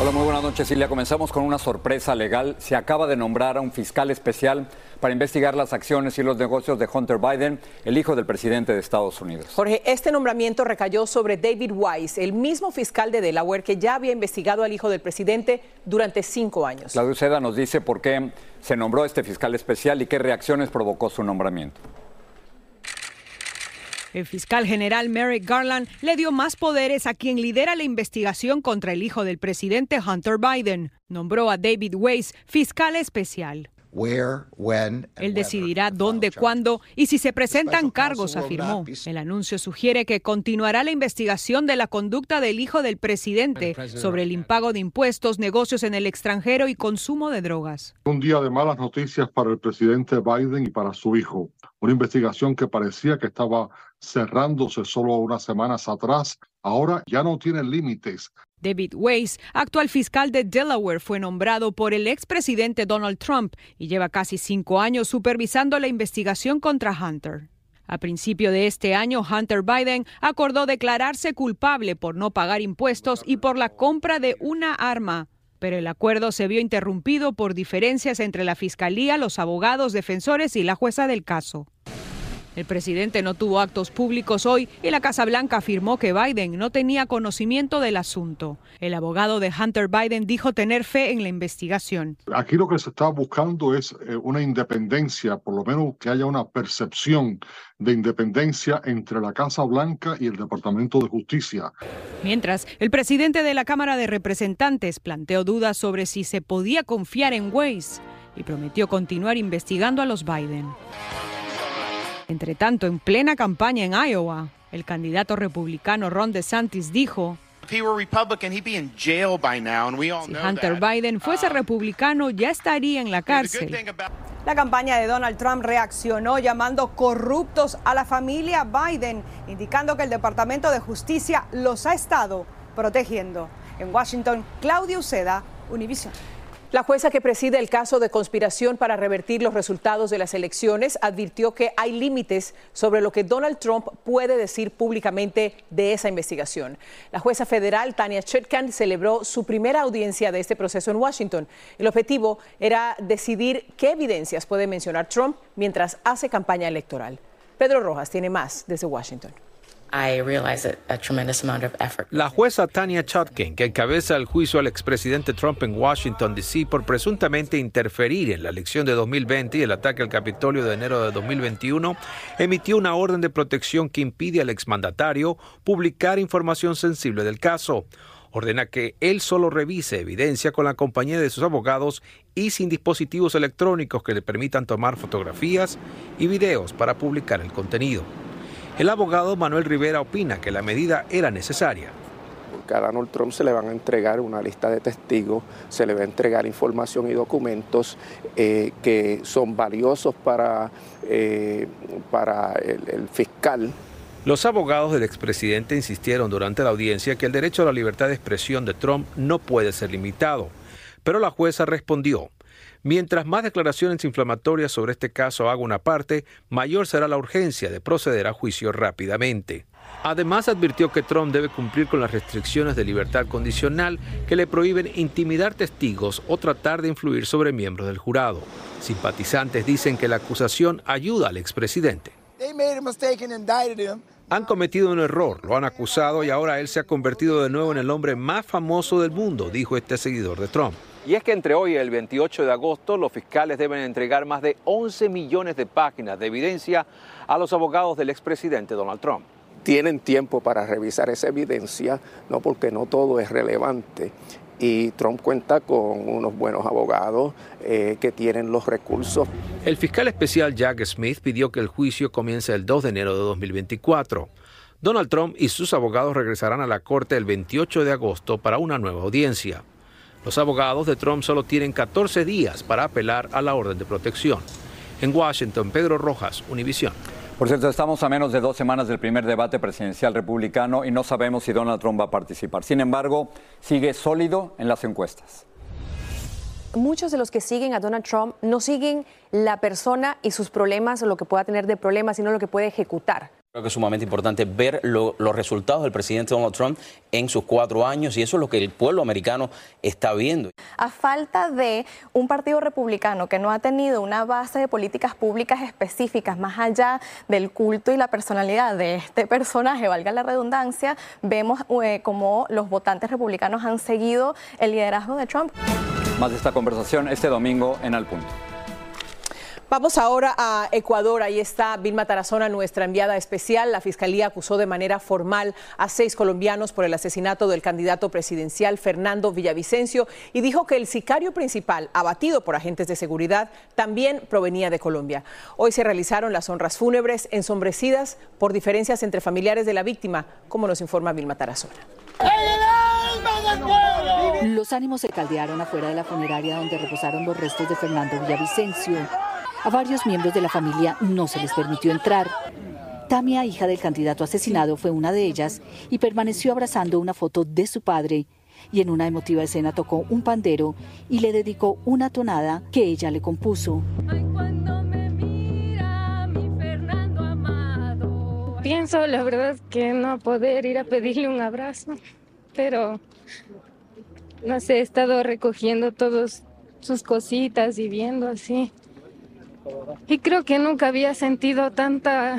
Hola, muy buenas noches, Silvia. Comenzamos con una sorpresa legal. Se acaba de nombrar a un fiscal especial para investigar las acciones y los negocios de Hunter Biden, el hijo del presidente de Estados Unidos. Jorge, este nombramiento recayó sobre David Weiss, el mismo fiscal de Delaware que ya había investigado al hijo del presidente durante cinco años. La Uceda nos dice por qué se nombró este fiscal especial y qué reacciones provocó su nombramiento. El fiscal general Merrick Garland le dio más poderes a quien lidera la investigación contra el hijo del presidente Hunter Biden. Nombró a David Weiss fiscal especial. Él decidirá dónde, cuándo y si se presentan cargos, afirmó. El anuncio sugiere que continuará la investigación de la conducta del hijo del presidente sobre el impago de impuestos, negocios en el extranjero y consumo de drogas. Un día de malas noticias para el presidente Biden y para su hijo. Una investigación que parecía que estaba cerrándose solo unas semanas atrás, ahora ya no tiene límites. David Weiss, actual fiscal de Delaware, fue nombrado por el expresidente Donald Trump y lleva casi cinco años supervisando la investigación contra Hunter. A principio de este año, Hunter Biden acordó declararse culpable por no pagar impuestos y por la compra de una arma. Pero el acuerdo se vio interrumpido por diferencias entre la fiscalía, los abogados defensores y la jueza del caso. El presidente no tuvo actos públicos hoy y la Casa Blanca afirmó que Biden no tenía conocimiento del asunto. El abogado de Hunter Biden dijo tener fe en la investigación. Aquí lo que se está buscando es eh, una independencia, por lo menos que haya una percepción de independencia entre la Casa Blanca y el Departamento de Justicia. Mientras, el presidente de la Cámara de Representantes planteó dudas sobre si se podía confiar en Weiss y prometió continuar investigando a los Biden. Entre tanto, en plena campaña en Iowa, el candidato republicano Ron DeSantis dijo, si Hunter Biden fuese Um, republicano, ya estaría en la cárcel. La campaña de Donald Trump reaccionó llamando corruptos a la familia Biden, indicando que el Departamento de Justicia los ha estado protegiendo. En Washington, Claudia Uceda, Univision. La jueza que preside el caso de conspiración para revertir los resultados de las elecciones advirtió que hay límites sobre lo que Donald Trump puede decir públicamente de esa investigación. La jueza federal Tania Chutkan celebró su primera audiencia de este proceso en Washington. El objetivo era decidir qué evidencias puede mencionar Trump mientras hace campaña electoral. Pedro Rojas tiene más desde Washington. La jueza Tania Chutkin, que encabeza el juicio al expresidente Trump en Washington, D.C. por presuntamente interferir en la elección de 2020 y el ataque al Capitolio de enero de 2021, emitió una orden de protección que impide al exmandatario publicar información sensible del caso. Ordena que él solo revise evidencia con la compañía de sus abogados y sin dispositivos electrónicos que le permitan tomar fotografías y videos para publicar el contenido. El abogado Manuel Rivera opina que la medida era necesaria. Porque a Donald Trump se le van a entregar una lista de testigos, se le va a entregar información y documentos eh, que son valiosos para, eh, para el, el fiscal. Los abogados del expresidente insistieron durante la audiencia que el derecho a la libertad de expresión de Trump no puede ser limitado, pero la jueza respondió Mientras más declaraciones inflamatorias sobre este caso haga una parte, mayor será la urgencia de proceder a juicio rápidamente. Además advirtió que Trump debe cumplir con las restricciones de libertad condicional que le prohíben intimidar testigos o tratar de influir sobre miembros del jurado. Simpatizantes dicen que la acusación ayuda al expresidente. Han cometido un error, lo han acusado y ahora él se ha convertido de nuevo en el hombre más famoso del mundo, dijo este seguidor de Trump. Y es que entre hoy y el 28 de agosto los fiscales deben entregar más de 11 millones de páginas de evidencia a los abogados del expresidente Donald Trump. Tienen tiempo para revisar esa evidencia, no porque no todo es relevante. y Trump cuenta con unos buenos abogados eh, que tienen los recursos. El fiscal especial Jack Smith pidió que el juicio comience el 2 de enero de 2024. Donald Trump y sus abogados regresarán a la corte el 28 de agosto para una nueva audiencia. Los abogados de Trump solo tienen 14 días para apelar a la orden de protección. En Washington, Pedro Rojas, Univisión. Por cierto, estamos a menos de dos semanas del primer debate presidencial republicano y no sabemos si Donald Trump va a participar. Sin embargo, sigue sólido en las encuestas muchos de los que siguen a Donald Trump no siguen la persona y sus problemas o lo que pueda tener de problemas, sino lo que puede ejecutar. Creo que es sumamente importante ver los resultados del presidente Donald Trump en sus cuatro años y eso es lo que el pueblo americano está viendo. A falta de un partido republicano que no ha tenido una base de políticas públicas específicas más allá del culto y la personalidad de este personaje, valga la redundancia, vemos eh, cómo los votantes republicanos han seguido el liderazgo de Trump. Más de esta conversación este domingo en Al Punto. Vamos ahora a Ecuador. Ahí está Vilma Tarazona, nuestra enviada especial. La fiscalía acusó de manera formal a seis colombianos por el asesinato del candidato presidencial Fernando Villavicencio y dijo que el sicario principal, abatido por agentes de seguridad, también provenía de Colombia. Hoy se realizaron las honras fúnebres ensombrecidas por diferencias entre familiares de la víctima, como nos informa Vilma Tarazona. Los ánimos se caldearon afuera de la funeraria donde reposaron los restos de Fernando Villavicencio. A varios miembros de la familia no se les permitió entrar. Tamia, hija del candidato asesinado, fue una de ellas y permaneció abrazando una foto de su padre. Y en una emotiva escena tocó un pandero y le dedicó una tonada que ella le compuso. Pienso, la verdad, que no poder ir a pedirle un abrazo, pero no sé, he estado recogiendo todas sus cositas y viendo así y creo que nunca había sentido tanta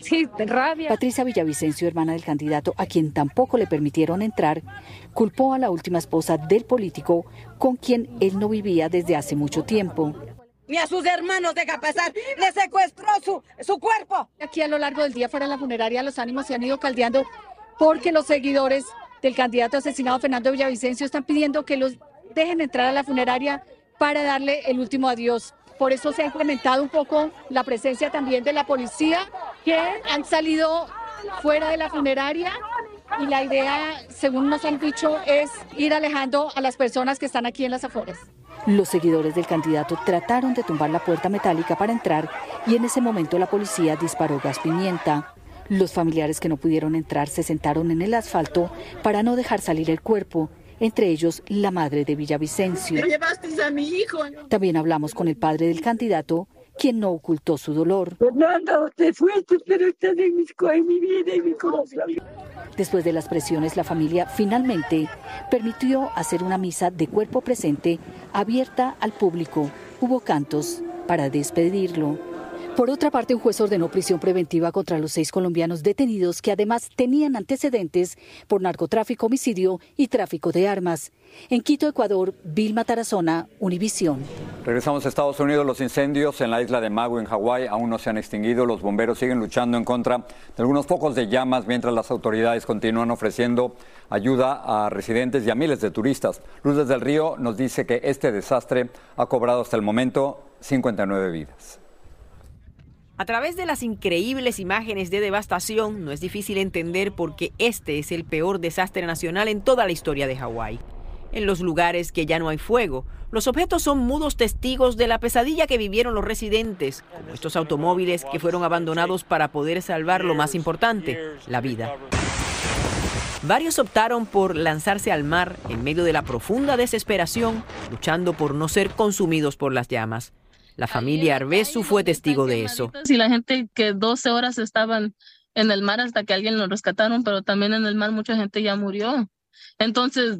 sí, rabia. Patricia Villavicencio, hermana del candidato, a quien tampoco le permitieron entrar, culpó a la última esposa del político con quien él no vivía desde hace mucho tiempo. Ni a sus hermanos deja pasar, le secuestró su, su cuerpo. Aquí a lo largo del día fuera de la funeraria los ánimos se han ido caldeando porque los seguidores del candidato asesinado Fernando Villavicencio están pidiendo que los dejen entrar a la funeraria para darle el último adiós. Por eso se ha implementado un poco la presencia también de la policía que han salido fuera de la funeraria y la idea, según nos han dicho, es ir alejando a las personas que están aquí en las afueras. Los seguidores del candidato trataron de tumbar la puerta metálica para entrar y en ese momento la policía disparó gas pimienta. Los familiares que no pudieron entrar se sentaron en el asfalto para no dejar salir el cuerpo entre ellos la madre de Villavicencio. llevaste a mi hijo. También hablamos con el padre del candidato, quien no ocultó su dolor. Fernando, te fuiste, pero estás en mi vida y mi corazón. Después de las presiones, la familia finalmente permitió hacer una misa de cuerpo presente abierta al público. Hubo cantos para despedirlo. Por otra parte, un juez ordenó prisión preventiva contra los seis colombianos detenidos que además tenían antecedentes por narcotráfico, homicidio y tráfico de armas. En Quito, Ecuador, Vilma Tarazona, Univisión. Regresamos a Estados Unidos. Los incendios en la isla de Maui, en Hawái, aún no se han extinguido. Los bomberos siguen luchando en contra de algunos focos de llamas mientras las autoridades continúan ofreciendo ayuda a residentes y a miles de turistas. Luz del Río nos dice que este desastre ha cobrado hasta el momento 59 vidas. A través de las increíbles imágenes de devastación, no es difícil entender por qué este es el peor desastre nacional en toda la historia de Hawái. En los lugares que ya no hay fuego, los objetos son mudos testigos de la pesadilla que vivieron los residentes, como estos automóviles que fueron abandonados para poder salvar lo más importante, la vida. Varios optaron por lanzarse al mar en medio de la profunda desesperación, luchando por no ser consumidos por las llamas. La familia Arbesu fue testigo de eso. Y la gente que 12 horas estaban en el mar hasta que alguien lo rescataron, pero también en el mar mucha gente ya murió. Entonces,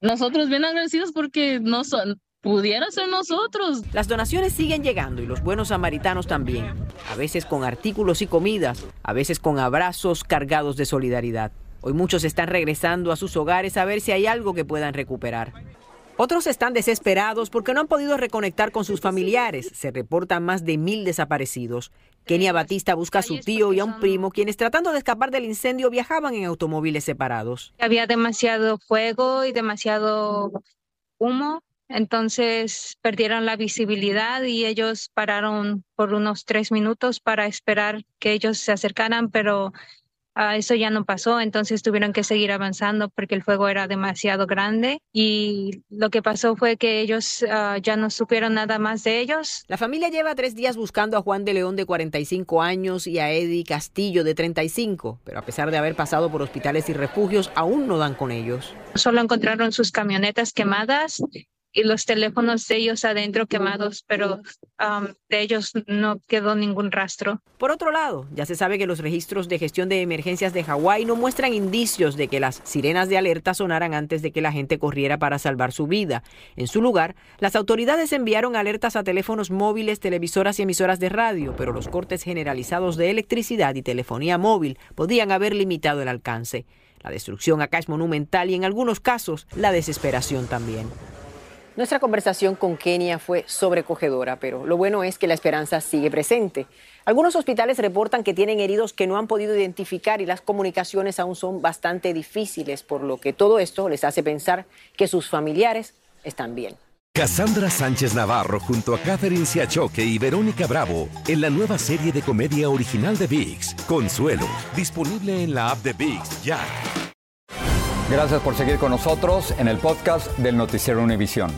nosotros bien agradecidos porque no son, pudiera ser nosotros. Las donaciones siguen llegando y los buenos samaritanos también, a veces con artículos y comidas, a veces con abrazos cargados de solidaridad. Hoy muchos están regresando a sus hogares a ver si hay algo que puedan recuperar. Otros están desesperados porque no han podido reconectar con sus familiares. Se reportan más de mil desaparecidos. Kenia Batista busca a su tío y a un primo, quienes tratando de escapar del incendio viajaban en automóviles separados. Había demasiado fuego y demasiado humo, entonces perdieron la visibilidad y ellos pararon por unos tres minutos para esperar que ellos se acercaran, pero Ah, eso ya no pasó, entonces tuvieron que seguir avanzando porque el fuego era demasiado grande y lo que pasó fue que ellos ah, ya no supieron nada más de ellos. La familia lleva tres días buscando a Juan de León de 45 años y a Eddie Castillo de 35, pero a pesar de haber pasado por hospitales y refugios, aún no dan con ellos. Solo encontraron sus camionetas quemadas y los teléfonos de ellos adentro quemados, pero um, de ellos no quedó ningún rastro. Por otro lado, ya se sabe que los registros de gestión de emergencias de Hawái no muestran indicios de que las sirenas de alerta sonaran antes de que la gente corriera para salvar su vida. En su lugar, las autoridades enviaron alertas a teléfonos móviles, televisoras y emisoras de radio, pero los cortes generalizados de electricidad y telefonía móvil podían haber limitado el alcance. La destrucción acá es monumental y en algunos casos la desesperación también. Nuestra conversación con Kenia fue sobrecogedora, pero lo bueno es que la esperanza sigue presente. Algunos hospitales reportan que tienen heridos que no han podido identificar y las comunicaciones aún son bastante difíciles, por lo que todo esto les hace pensar que sus familiares están bien. Cassandra Sánchez Navarro junto a Catherine Siachoque y Verónica Bravo en la nueva serie de comedia original de VIX, Consuelo, disponible en la app de VIX ya. Gracias por seguir con nosotros en el podcast del Noticiero Univisión.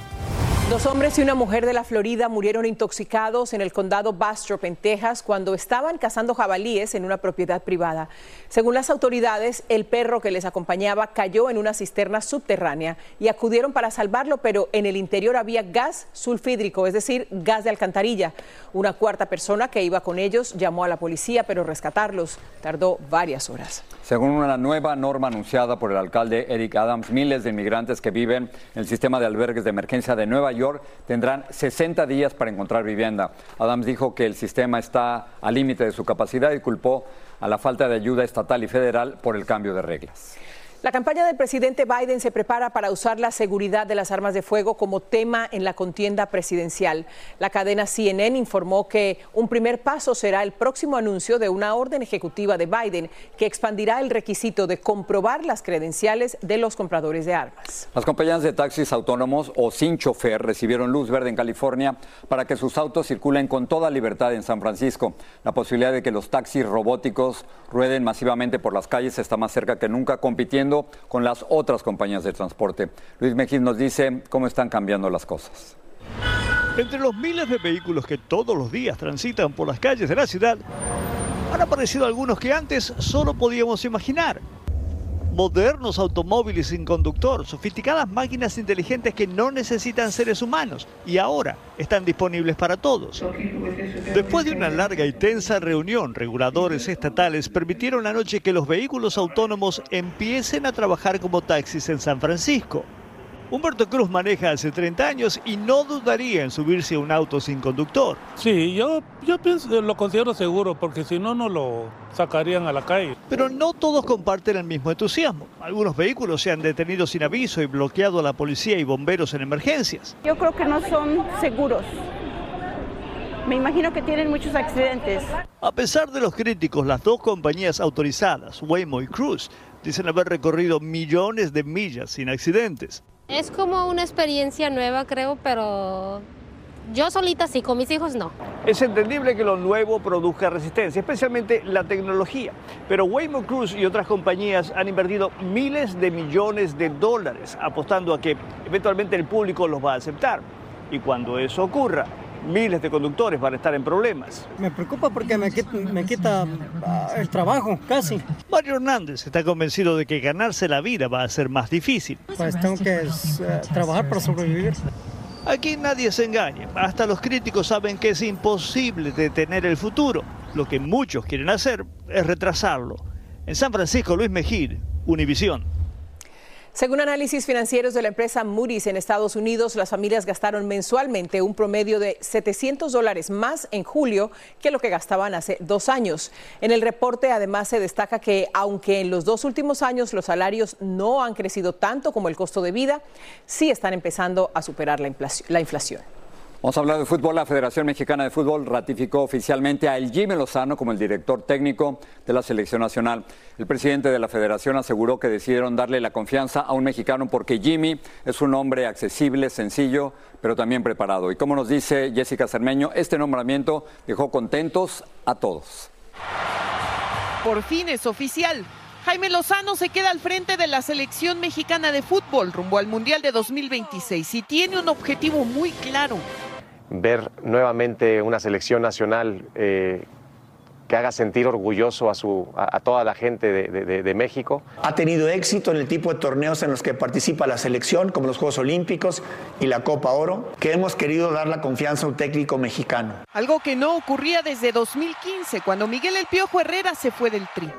Dos hombres y una mujer de la Florida murieron intoxicados en el condado Bastrop, en Texas, cuando estaban cazando jabalíes en una propiedad privada. Según las autoridades, el perro que les acompañaba cayó en una cisterna subterránea y acudieron para salvarlo, pero en el interior había gas sulfídrico, es decir, gas de alcantarilla. Una cuarta persona que iba con ellos llamó a la policía, pero rescatarlos tardó varias horas. Según una nueva norma anunciada por el alcalde Eric Adams, miles de inmigrantes que viven en el sistema de albergues de emergencia de Nueva Tendrán 60 días para encontrar vivienda. Adams dijo que el sistema está al límite de su capacidad y culpó a la falta de ayuda estatal y federal por el cambio de reglas. La campaña del presidente Biden se prepara para usar la seguridad de las armas de fuego como tema en la contienda presidencial. La cadena CNN informó que un primer paso será el próximo anuncio de una orden ejecutiva de Biden que expandirá el requisito de comprobar las credenciales de los compradores de armas. Las compañías de taxis autónomos o sin chofer recibieron luz verde en California para que sus autos circulen con toda libertad en San Francisco. La posibilidad de que los taxis robóticos rueden masivamente por las calles está más cerca que nunca compitiendo con las otras compañías de transporte. Luis Mejía nos dice cómo están cambiando las cosas. Entre los miles de vehículos que todos los días transitan por las calles de la ciudad, han aparecido algunos que antes solo podíamos imaginar modernos automóviles sin conductor, sofisticadas máquinas inteligentes que no necesitan seres humanos y ahora están disponibles para todos. Después de una larga y tensa reunión, reguladores estatales permitieron anoche que los vehículos autónomos empiecen a trabajar como taxis en San Francisco. Humberto Cruz maneja hace 30 años y no dudaría en subirse a un auto sin conductor. Sí, yo, yo pienso, lo considero seguro porque si no, no lo sacarían a la calle. Pero no todos comparten el mismo entusiasmo. Algunos vehículos se han detenido sin aviso y bloqueado a la policía y bomberos en emergencias. Yo creo que no son seguros. Me imagino que tienen muchos accidentes. A pesar de los críticos, las dos compañías autorizadas, Waymo y Cruise, dicen haber recorrido millones de millas sin accidentes. Es como una experiencia nueva, creo, pero yo solita sí, con mis hijos no. Es entendible que lo nuevo produzca resistencia, especialmente la tecnología. Pero Waymo Cruise y otras compañías han invertido miles de millones de dólares apostando a que eventualmente el público los va a aceptar. Y cuando eso ocurra, miles de conductores van a estar en problemas. Me preocupa porque me quita, ah, el trabajo, casi. Mario Hernández está convencido de que ganarse la vida va a ser más difícil. Pues tengo que eh, trabajar para sobrevivir. Aquí nadie se engaña. Hasta los críticos saben que es imposible detener el futuro. Lo que muchos quieren hacer es retrasarlo. En San Francisco, Luis Mejir, Univisión. Según análisis financieros de la empresa Moody's en Estados Unidos, las familias gastaron mensualmente un promedio de 700 dólares más en julio que lo que gastaban hace dos años. En el reporte además se destaca que aunque en los dos últimos años los salarios no han crecido tanto como el costo de vida, sí están empezando a superar la inflación. Vamos a hablar de fútbol. La Federación Mexicana de Fútbol ratificó oficialmente a El Jimmy Lozano como el director técnico de la selección nacional. El presidente de la federación aseguró que decidieron darle la confianza a un mexicano porque Jimmy es un hombre accesible, sencillo, pero también preparado. Y como nos dice Jessica Cermeño, este nombramiento dejó contentos a todos. Por fin es oficial. Jaime Lozano se queda al frente de la selección mexicana de fútbol rumbo al Mundial de 2026 y tiene un objetivo muy claro, ver nuevamente una selección nacional eh, que haga sentir orgulloso a, su, a, toda la gente de, de, México. Ha tenido éxito en el tipo de torneos en los que participa la selección, como los Juegos Olímpicos y la Copa Oro, que hemos querido dar la confianza a un técnico mexicano. Algo que no ocurría desde 2015, cuando Miguel El Piojo Herrera se fue del Tri.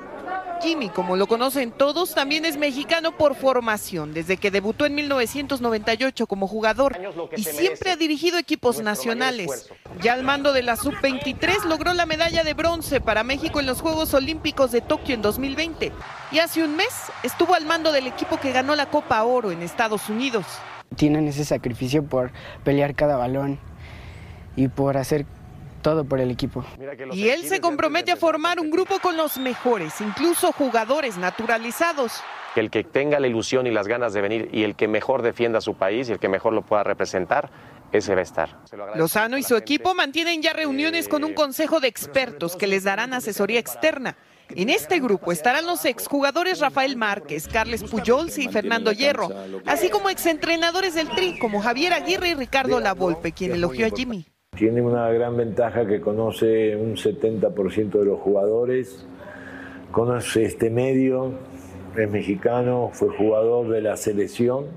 Jimmy, como lo conocen todos, también es mexicano por formación, desde que debutó en 1998 como jugador y siempre ha dirigido equipos nacionales. Ya al mando de la Sub-23 logró la medalla de bronce para México en los Juegos Olímpicos de Tokio en 2020 y hace un mes estuvo al mando del equipo que ganó la Copa Oro en Estados Unidos. Tienen ese sacrificio por pelear cada balón y por hacer todo por el equipo. Y él se compromete a formar un grupo con los mejores, incluso jugadores naturalizados. Que el que tenga la ilusión y las ganas de venir y el que mejor defienda a su país y el que mejor lo pueda representar, ese va a estar. Lozano y su equipo mantienen ya reuniones con un consejo de expertos que les darán asesoría externa. En este grupo estarán los exjugadores Rafael Márquez, Carles Pujols y Fernando Hierro, así como exentrenadores del Tri como Javier Aguirre y Ricardo Lavolpe, quien elogió a Jimmy. Tiene una gran ventaja que conoce un 70% de los jugadores, conoce este medio, es mexicano, fue jugador de la selección.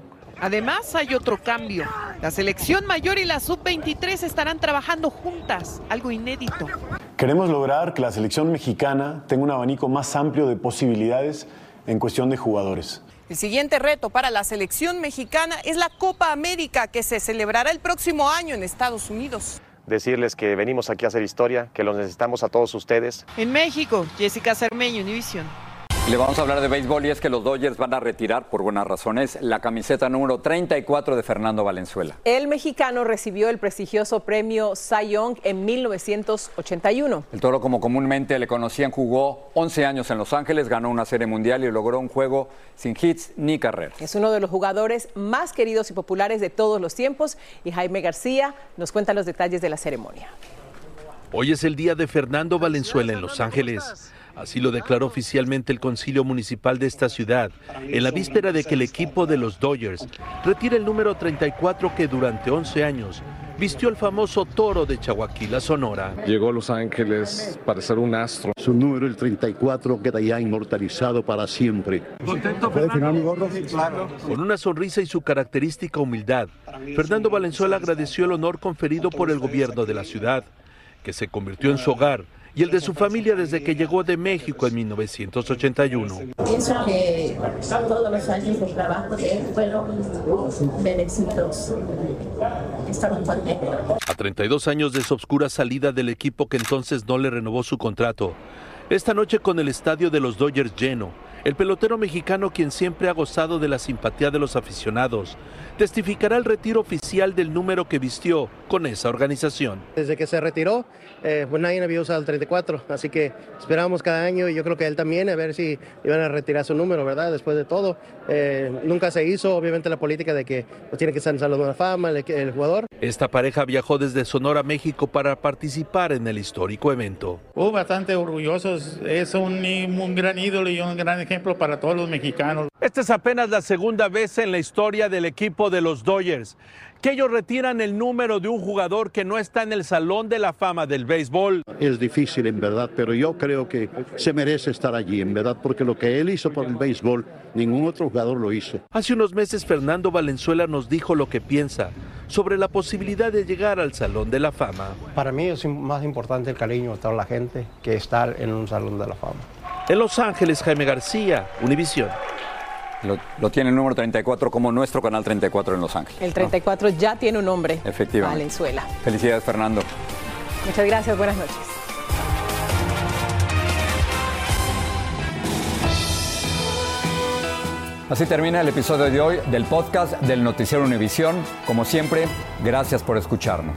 Además hay otro cambio. La selección mayor y la sub-23 estarán trabajando juntas, algo inédito. Queremos lograr que la selección mexicana tenga un abanico más amplio de posibilidades en cuestión de jugadores. El siguiente reto para la selección mexicana es la Copa América que se celebrará el próximo año en Estados Unidos decirles que venimos aquí a hacer historia, que los necesitamos a todos ustedes. En México, Jessica Cermeño, Univision. Le vamos a hablar de béisbol y es que los Dodgers van a retirar, por buenas razones, la camiseta número 34 de Fernando Valenzuela. El mexicano recibió el prestigioso premio Cy Young en 1981. El toro, como comúnmente le conocían, jugó 11 años en Los Ángeles, ganó una serie mundial y logró un juego sin hits ni carreras. Es uno de los jugadores más queridos y populares de todos los tiempos y Jaime García nos cuenta los detalles de la ceremonia. Hoy es el día de Fernando Valenzuela en Los Ángeles. Así lo declaró oficialmente el concilio municipal de esta ciudad, en la víspera de que el equipo de los Dodgers retire el número 34 que durante 11 años vistió el famoso toro de Chahuaquila, Sonora. Llegó a Los Ángeles para ser un astro. Su número, el 34, queda ya inmortalizado para siempre. ¿Contento, Con una sonrisa y su característica humildad, Fernando Valenzuela agradeció el honor conferido por el gobierno de la ciudad, que se convirtió en su hogar y el de su familia desde que llegó de México en 1981. Pienso que todos los años de trabajo de él fueron contentos. A 32 años de su obscura salida del equipo que entonces no le renovó su contrato, esta noche con el estadio de los Dodgers lleno, el pelotero mexicano, quien siempre ha gozado de la simpatía de los aficionados, testificará el retiro oficial del número que vistió con esa organización. Desde que se retiró, eh, pues nadie había usado el 34, así que esperábamos cada año y yo creo que él también a ver si iban a retirar su número, ¿verdad? Después de todo, eh, nunca se hizo, obviamente, la política de que pues, tiene que estar en Salud de la Fama el, el jugador. Esta pareja viajó desde Sonora, México, para participar en el histórico evento. Oh, bastante orgullosos, es un, un gran ídolo y un gran ejemplo para todos los mexicanos. Esta es apenas la segunda vez en la historia del equipo de los Dodgers que ellos retiran el número de un jugador que no está en el Salón de la Fama del béisbol. Es difícil en verdad, pero yo creo que se merece estar allí, en verdad, porque lo que él hizo por el béisbol, ningún otro jugador lo hizo. Hace unos meses Fernando Valenzuela nos dijo lo que piensa sobre la posibilidad de llegar al Salón de la Fama. Para mí es más importante el cariño de toda la gente que estar en un Salón de la Fama. En Los Ángeles, Jaime García, Univisión. Lo, tiene el número 34 como nuestro canal 34 en Los Ángeles. El 34 ya tiene un nombre. Efectivamente. Valenzuela. Felicidades, Fernando. Muchas gracias. Buenas noches. Así termina el episodio de hoy del podcast del Noticiero Univisión. Como siempre, gracias por escucharnos.